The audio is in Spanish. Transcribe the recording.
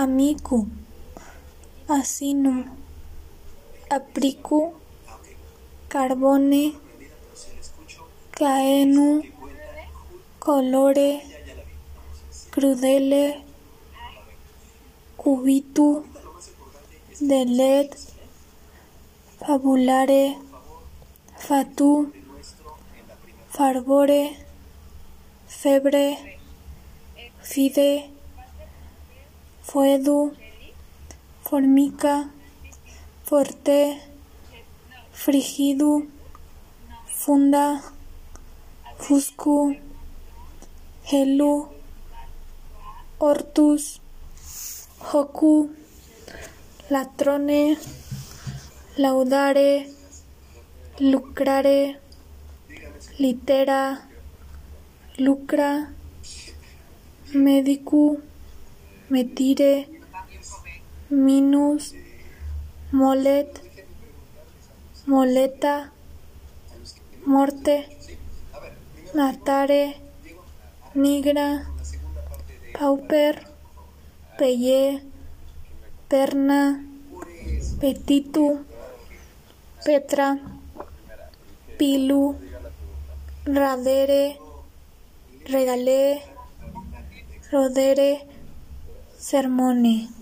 amicu, asinum, apricu, carbone, caenu, colore, crudele, cubitu, delet, fabulare, fatu, farbore, febre, fide, foedu, formica, forte, frigidu, funda, fuscu, helu, hortus, hocu, latrone, laudare, lucrare, litera, lucra, medicu, metire, minus, molet, moleta, morte, natare, nigra, pauper, peye, perna, petitu, petra, pilu, radere, regalé, rodere, sermone.